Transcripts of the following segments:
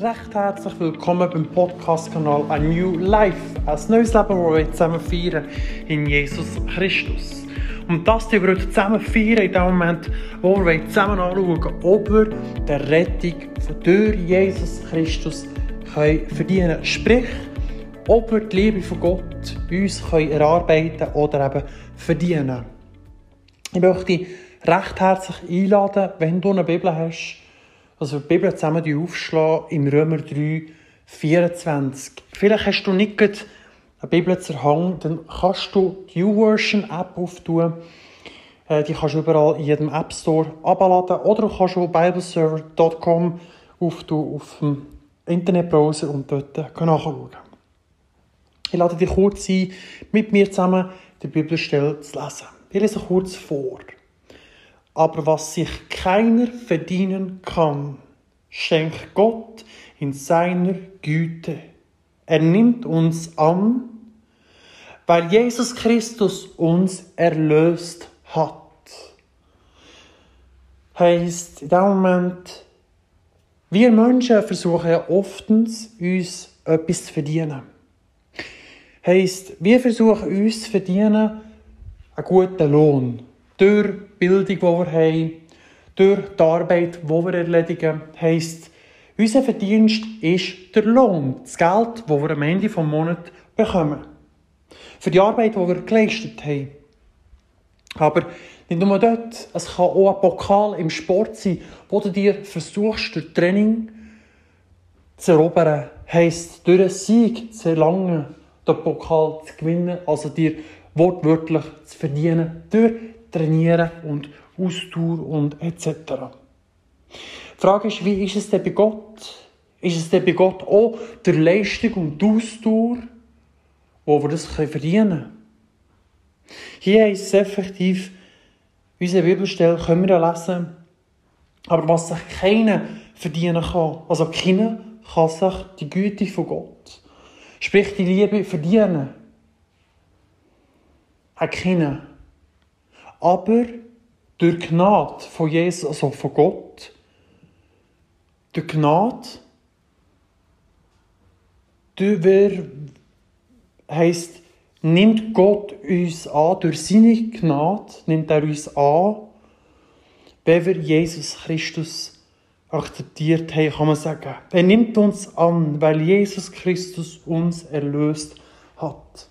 recht herzlich willkommen beim Podcast-Kanal A New Life, ein neues Leben, das wir zusammen feiern in Jesus Christus. Und das wir heute zusammen feiern in dem Moment, wo wir zusammen anschauen, ob wir die Rettung durch Jesus Christus können verdienen Sprich, ob wir die Liebe von Gott uns können erarbeiten oder eben verdienen. Ich möchte dich recht herzlich einladen, wenn du eine Bibel hast, also die Bibel zusammen aufschlagen im Römer 3, 24. Vielleicht hast du nicht eine Bibel zur Hand, dann kannst du die YouVersion App auftun. Äh, die kannst du überall in jedem App Store abladen oder du kannst auf bibleserver.com auftun auf dem Internetbrowser und dort nachschauen. Ich lade dich kurz ein, mit mir zusammen die Bibelstelle zu lesen. Ich lese kurz vor. Aber was sich keiner verdienen kann, schenkt Gott in seiner Güte. Er nimmt uns an, weil Jesus Christus uns erlöst hat. Heißt, in dem Moment, wir Menschen versuchen ja oftens, uns etwas zu verdienen. Heißt, wir versuchen uns zu verdienen, einen guten Lohn durch Bildung, die wir haben, durch die Arbeit, die wir erledigen, heisst, unser Verdienst ist der Lohn, das Geld, das wir am Ende des Monats bekommen. Für die Arbeit, die wir geleistet haben. Aber nicht nur dort, es kann auch ein Pokal im Sport sein, wo du dir versuchst, durch Training zu erobern. Heisst, durch einen Sieg zu erlangen, den Pokal zu gewinnen, also dir wortwörtlich zu verdienen, durch Trainieren und Ausdauer und etc. Die Frage ist, wie ist es denn bei Gott? Ist es denn bei Gott auch der Leistung und die Ausdauer, wo wir das verdienen können? Hier heißt es effektiv, unsere Bibelstelle können wir lesen, aber was sich keiner verdienen kann, also keiner kann sich die Güte von Gott, sprich die Liebe verdienen. Hat keiner. Aber durch Gnade von Jesus, also von Gott, durch Gnade, durch wer heisst, nimmt Gott uns an, durch seine Gnade nimmt er uns an, wenn wir Jesus Christus akzeptiert haben, kann man sagen. Er nimmt uns an, weil Jesus Christus uns erlöst hat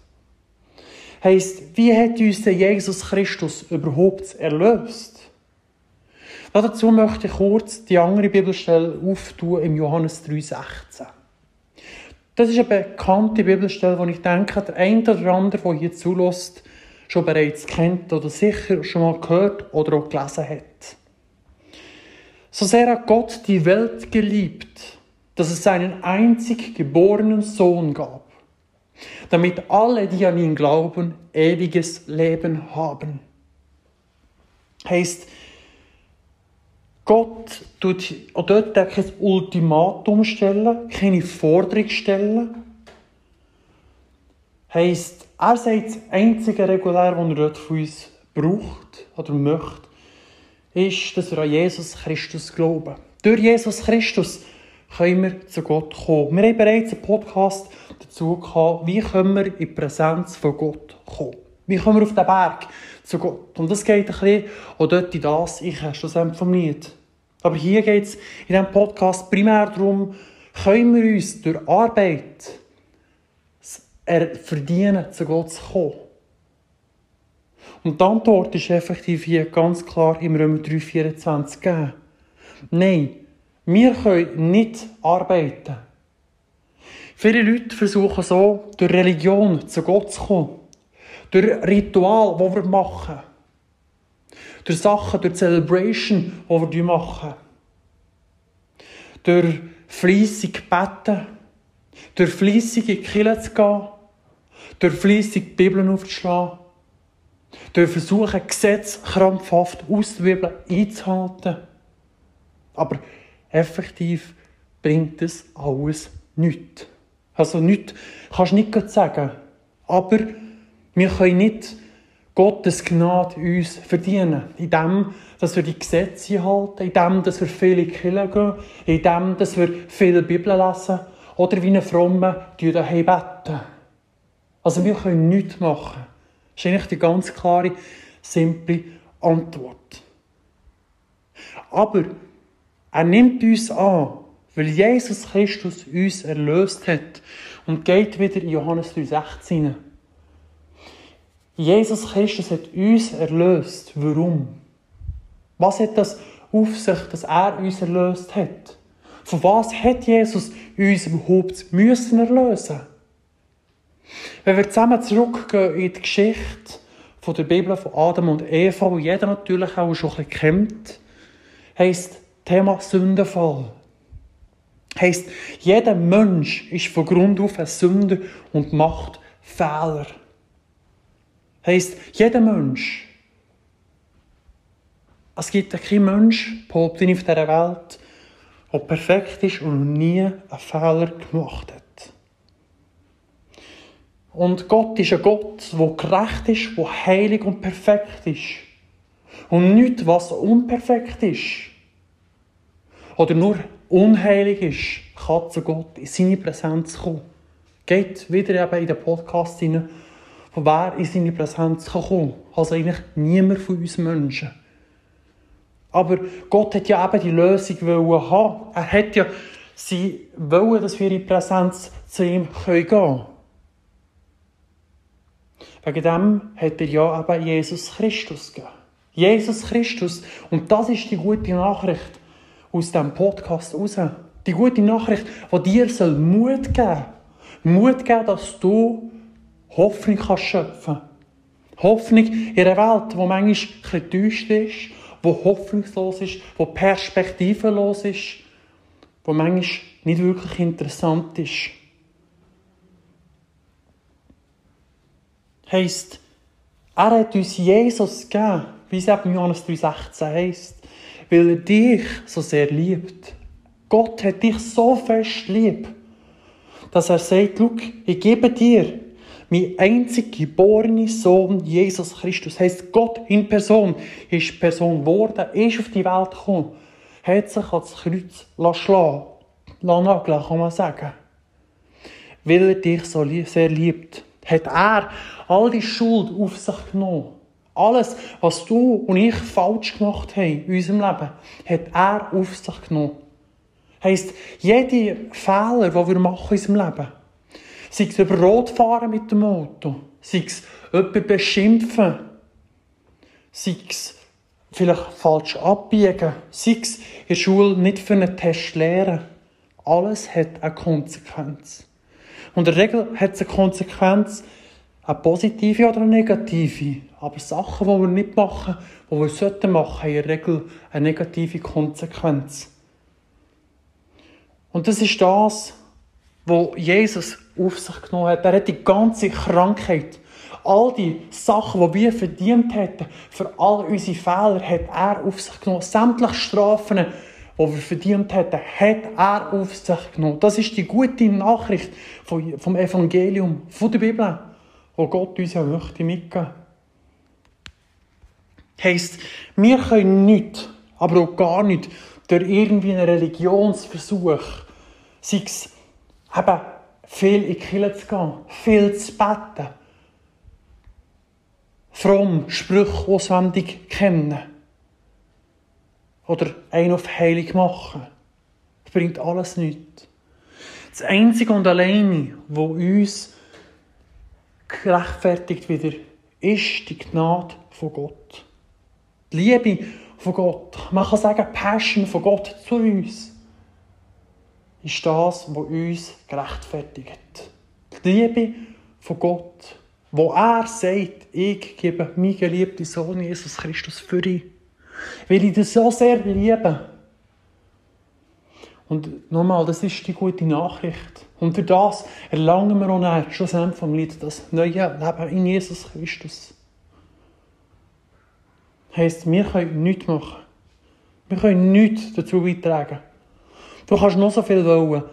heisst, wie hat uns der Jesus Christus überhaupt erlöst? Dazu möchte ich kurz die andere Bibelstelle auftun im Johannes 3,16. Das ist eine bekannte Bibelstelle, die ich denke, der eine oder andere, der hier zulässt, schon bereits kennt oder sicher schon mal gehört oder auch gelesen hat. So sehr hat Gott die Welt geliebt, dass es seinen einzig geborenen Sohn gab damit alle, die an ihn glauben, ewiges Leben haben. Heißt, Gott tut dort kein Ultimatum stellen, keine Forderung stellen. Heißt, er sagt, das einzige Regulär, was er dort von uns braucht oder möchte, ist, dass wir an Jesus Christus glauben. Durch Jesus Christus können wir zu Gott kommen. Wir haben bereits einen Podcast dazu gehabt, wie können wir in die Präsenz von Gott kommen. Wie kommen wir auf den Berg zu Gott? Und das geht ein bisschen auch dort in das, ich habe schlussendlich vom Lied. Aber hier geht es in diesem Podcast primär darum, können wir uns durch Arbeit verdienen, zu Gott zu kommen. Und die Antwort ist effektiv hier ganz klar im Römer 3,24 gegeben. Nein, wir können nicht arbeiten. Viele Leute versuchen so, durch Religion zu Gott zu kommen. Durch Ritual, die wir machen. Durch Sachen, durch Celebration, die wir machen. Durch fleissig beten. Durch fleissig in die Kirche zu gehen. Durch fleissig die Bibeln aufzuschlagen. Durch versuchen, Gesetze krampfhaft aus der Bibel einzuhalten. Aber effektiv bringt es alles nichts. Also nichts kannst du nicht sagen. Aber wir können nicht Gottes Gnade uns verdienen. In dem, dass wir die Gesetze halten, in dem, dass wir viele Kirchen gehen, in dem, dass wir viele Bibel lesen oder wie eine Fromme daheim beten. Also wir können nichts machen. Das ist eigentlich die ganz klare, simple Antwort. Aber er nimmt uns an, weil Jesus Christus uns erlöst hat und geht wieder in Johannes 3,16 Jesus Christus hat uns erlöst. Warum? Was hat das auf sich, dass er uns erlöst hat? Von was hat Jesus uns überhaupt müssen erlösen? Wenn wir zusammen zurückgehen in die Geschichte von der Bibel von Adam und Eva, die jeder natürlich auch schon ein bisschen kennt, heisst Thema Sündenfall. Heisst, jeder Mensch ist von Grund auf ein Sünder und macht Fehler. Heißt, jeder Mensch. Es gibt keinen Mensch, behaupte ich, auf dieser Welt, der perfekt ist und nie einen Fehler gemacht hat. Und Gott ist ein Gott, der gerecht ist, der heilig und perfekt ist. Und nichts, was unperfekt ist oder nur unheilig ist, kann zu Gott in seine Präsenz kommen. Geht wieder eben in den Podcast hinein von wer in seine Präsenz kann kommen kann. Also eigentlich niemand von uns Menschen. Aber Gott hat ja eben die Lösung wollen haben. Er hat ja sie wollen, dass wir in Präsenz zu ihm gehen können. Wegen dem hat er ja eben Jesus Christus gegeben. Jesus Christus. Und das ist die gute Nachricht aus diesem Podcast raus. Die gute Nachricht, die dir Mut geben soll. Mut geben, dass du Hoffnung kannst schöpfen Hoffnung in einer Welt, die manchmal ein enttäuscht ist, die hoffnungslos ist, die perspektivenlos ist, die manchmal nicht wirklich interessant ist. Heisst, er hat uns Jesus gegeben, wie es eben Johannes 3,16 heisst, weil er dich so sehr liebt. Gott hat dich so fest lieb, dass er sagt, schau, ich gebe dir mein einzig geborener Sohn, Jesus Christus, heißt Gott in Person, ist Person geworden, ist auf die Welt gekommen, hat sich ans Kreuz schlagen nageln, kann man sagen. Weil er dich so sehr liebt, hat er all die Schuld auf sich genommen. Alles, was du und ich falsch gemacht haben in unserem Leben, hat er auf sich genommen. Heißt, jede Fehler, die wir machen in unserem Leben, Sei es über Rot fahren mit dem Auto. Sei es jemanden beschimpfen. Sei es vielleicht falsch abbiegen. Sei es in der Schule nicht für einen Test lernen. Alles hat eine Konsequenz. Und in der Regel hat es eine Konsequenz, eine positive oder eine negative. Aber Sachen, die wir nicht machen, die wir sollten machen, haben in der Regel eine negative Konsequenz. Und das ist das, wo Jesus auf sich genommen hat. Er hat die ganze Krankheit, all die Sachen, die wir verdient hätten, für all unsere Fehler, hat er auf sich genommen. Sämtliche Strafen, die wir verdient hätten, hat er auf sich genommen. Das ist die gute Nachricht vom Evangelium, von der Bibel, wo Gott uns ja möchte mitgeben. Heisst, wir können nicht, aber auch gar nicht, durch irgendwie einen Religionsversuch, sei es eben viel in die Kirche zu gehen, viel zu beten, fromm Sprüche auswendig kennen oder einen auf heilig machen. Das bringt alles nichts. Das Einzige und Alleine, was uns gerechtfertigt wieder, ist die Gnade von Gott. Die Liebe von Gott. Man kann sagen, Passion von Gott zu uns ist das, was uns gerechtfertigt. Die Liebe von Gott, wo er sagt, ich gebe meinen geliebten Sohn Jesus Christus für dich. Weil ich das so sehr liebe. Und nochmal, das ist die gute Nachricht. Und für das erlangen wir auch nachher, schlussendlich vom Lied, das neue Leben in Jesus Christus. Heisst, wir können nichts machen. Wir können nichts dazu beitragen. Du kannst noch so viel wollen,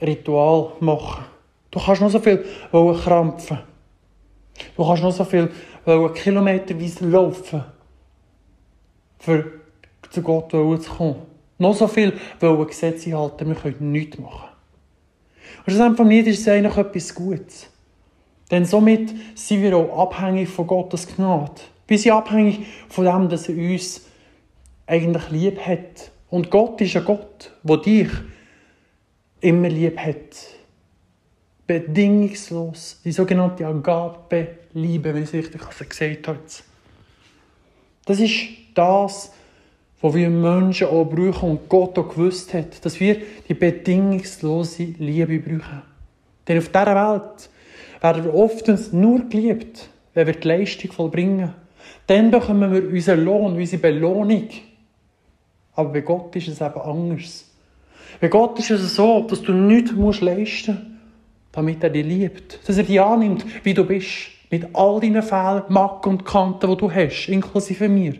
Ritual machen. Du kannst noch so viel wollen krampfen. Du kannst noch so viel kilometerweise laufen, für zu Gott zu kommen. Noch so viel wollen Gesetze halten, wir können nichts machen. Und schlussendlich nicht ist es eigentlich etwas Gutes. Denn somit sind wir auch abhängig von Gottes Gnade. Wir sind abhängig von dem, dass er uns eigentlich lieb hat. Und Gott ist ein Gott, der dich immer lieb hat. Bedingungslos. Die sogenannte Agape-Liebe, wenn ich es richtig gesagt habe. Das ist das, was wir Menschen auch brauchen und Gott auch gewusst hat, dass wir die bedingungslose Liebe brauchen. Denn auf dieser Welt werden wir oftens nur geliebt, wenn wir die Leistung vollbringen. Dann bekommen wir unseren Lohn, unsere Belohnung. Aber bei Gott ist es eben anders. Bei Gott ist es so, dass du nichts musst leisten musst, damit er dich liebt. Dass er dich annimmt, wie du bist. Mit all deinen Fehlern, Macken und Kanten, die du hast, inklusive mir.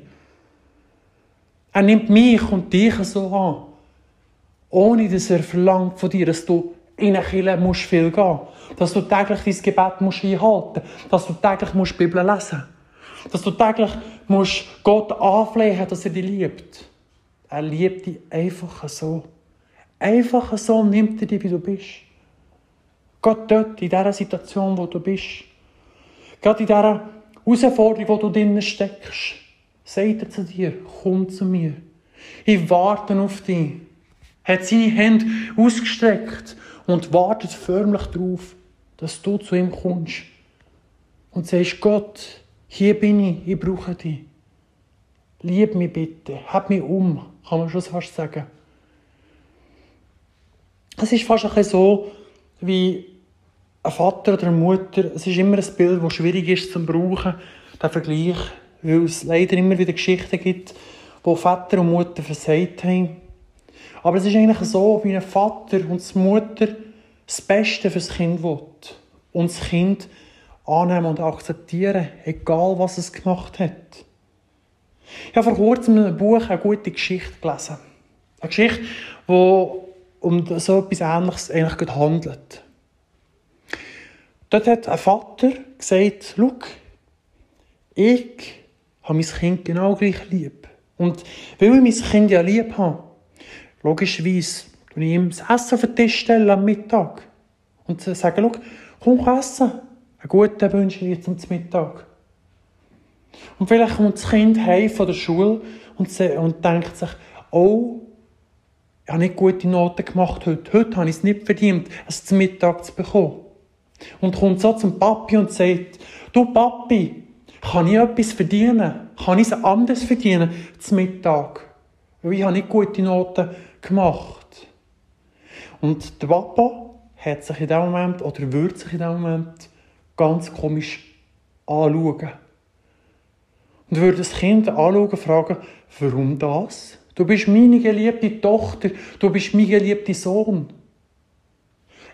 Er nimmt mich und dich so an. Ohne dass er verlangt von dir, dass du in eine Kirche musst viel gehen Dass du täglich dein Gebet musst einhalten musst. Dass du täglich musst die Bibel lesen musst. Dass du täglich musst Gott anflehen dass er dich liebt. Er liebt dich einfach so. Einfach so nimmt er dich, wie du bist. Gott dort, in dieser Situation, wo du bist. Gerade in dieser Herausforderung, wo du drinnen steckst. Sagt er zu dir, komm zu mir. Ich warte auf dich. Hat seine Hände ausgestreckt und wartet förmlich darauf, dass du zu ihm kommst. Und sagst, Gott, hier bin ich, ich brauche dich. Lieb mich bitte, hab mich um, kann man schon fast sagen. Es ist fast ein bisschen so, wie ein Vater oder eine Mutter. Es ist immer ein Bild, das schwierig ist zu brauchen, der Vergleich, weil es leider immer wieder Geschichten gibt, wo Vater und Mutter versagt haben. Aber es ist eigentlich so, wie ein Vater und die Mutter das Beste für das Kind will. Und das Kind annehmen und akzeptieren, egal was es gemacht hat. Ich habe vor kurzem in einem Buch eine gute Geschichte gelesen. Eine Geschichte, die um so etwas Ähnliches eigentlich handelt. Dort hat ein Vater gesagt, schau, ich habe mein Kind genau gleich lieb. Und weil ich mein Kind ja lieb habe, logischerweise tue ich ihm das Essen auf den Tisch stellen am Mittag. Und sage, schau, komm essen. Einen guten wünsche ich dir zum Mittag. Und vielleicht kommt das Kind heim von der Schule und, und denkt sich, oh, ich habe nicht gute Noten gemacht heute. Heute habe ich es nicht verdient, es zum Mittag zu bekommen. Und kommt so zum Papi und sagt, du Papi, kann ich etwas verdienen? Kann ich es anders verdienen zum Mittag? Weil ich habe nicht gute Noten gemacht. Und der Papa hat sich in dem Moment, oder würde sich in dem Moment, ganz komisch anschauen. Und würde das Kind anschauen und fragen, warum das? Du bist meine geliebte Tochter, du bist mein geliebter Sohn.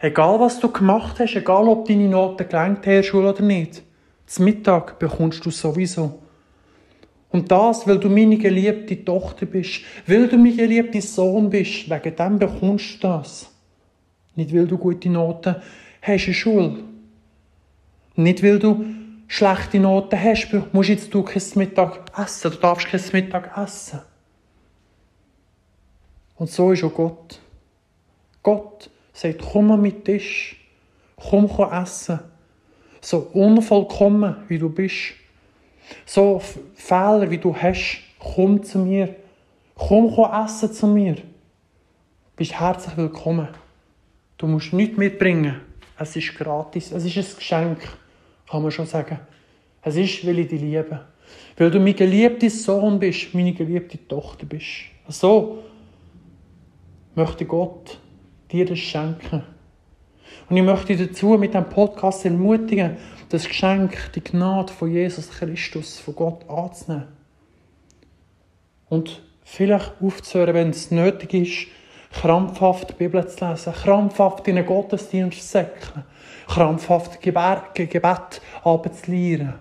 Egal was du gemacht hast, egal ob deine Noten gelenkt haben Schule oder nicht, zum Mittag bekommst du sowieso. Und das, weil du meine geliebte Tochter bist, weil du mein geliebter Sohn bist, wegen dem bekommst du das. Nicht, weil du gute Noten hast in der Schule. Nicht, weil du schlechte Noten hast, musst jetzt du kein Mittag essen. Du darfst kein Mittag essen. Und so ist auch Gott. Gott sagt, komm mal mit Tisch. Komm, komm essen. So unvollkommen, wie du bist. So Fehler, wie du hast, komm zu mir. Komm, komm essen zu mir. Du bist herzlich willkommen. Du musst nichts mitbringen. Es ist gratis. Es ist ein Geschenk kann man schon sagen. Es ist, weil ich dich liebe. Weil du mein geliebter Sohn bist, meine geliebte Tochter bist. So möchte Gott dir das schenken. Und ich möchte dazu mit diesem Podcast ermutigen, das Geschenk, die Gnade von Jesus Christus, von Gott anzunehmen. Und vielleicht aufzuhören, wenn es nötig ist, krampfhaft die Bibel zu lesen, krampfhaft in einen Gottesdienst zu säckeln, krampfhaft Gebet abzulehren.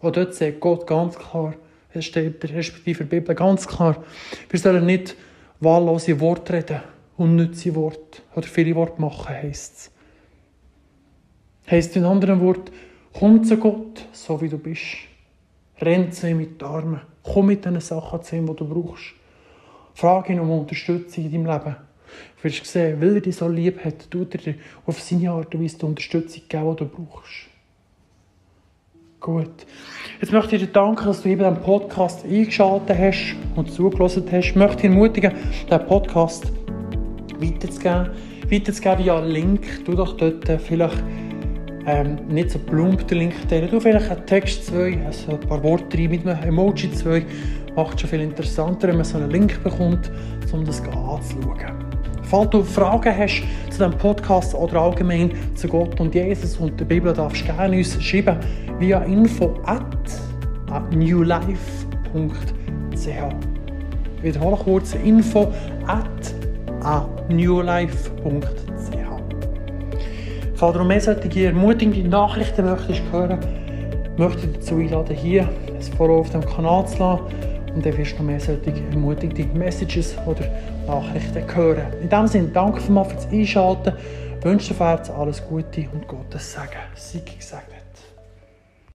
Und dort sagt Gott ganz klar, es steht respektive in der Bibel ganz klar, wir sollen nicht wahllose Worte reden, unnütze Worte oder viele Worte machen, heisst es. Heisst in anderen Worten, Komm zu Gott, so wie du bist. Renn zu ihm mit den Armen. Komm mit den Sachen zu ihm, die du brauchst. Frag ihn um Unterstützung in deinem Leben. Du wirst sehen, weil er dich so lieb hat, tut er dir auf seine Art und Weise die Unterstützung geben, die du brauchst. Gut. Jetzt möchte ich dir danken, dass du eben den Podcast eingeschaltet hast und zugelassen hast. Ich möchte dich ermutigen, den Podcast weiterzugeben. Weiterzugeben via Link. Du doch dort vielleicht ähm, nicht so plump den Link teilen. Du vielleicht einen Text zwei, also ein paar Worte rein mit einem Emoji zwei. Macht schon viel interessanter, wenn man so einen Link bekommt, um das anzuschauen. Falls du Fragen hast zu diesem Podcast oder allgemein zu Gott und Jesus und der Bibel, darfst du gerne uns schreiben via info at newlife.ch. Wiederhole kurz info at newlife.ch. Falls du mehr solche ermutigende Nachrichten möchtest hören, möchte ich dazu einladen, hier ein Follow auf dem Kanal zu lassen. Und dann wirst du noch mehr solche ermutigende Messages oder Nachrichten hören. In diesem Sinne, danke vielmals fürs Einschalten. Ich wünsche dir alles Gute und Gottes Segen. Sei gesegnet.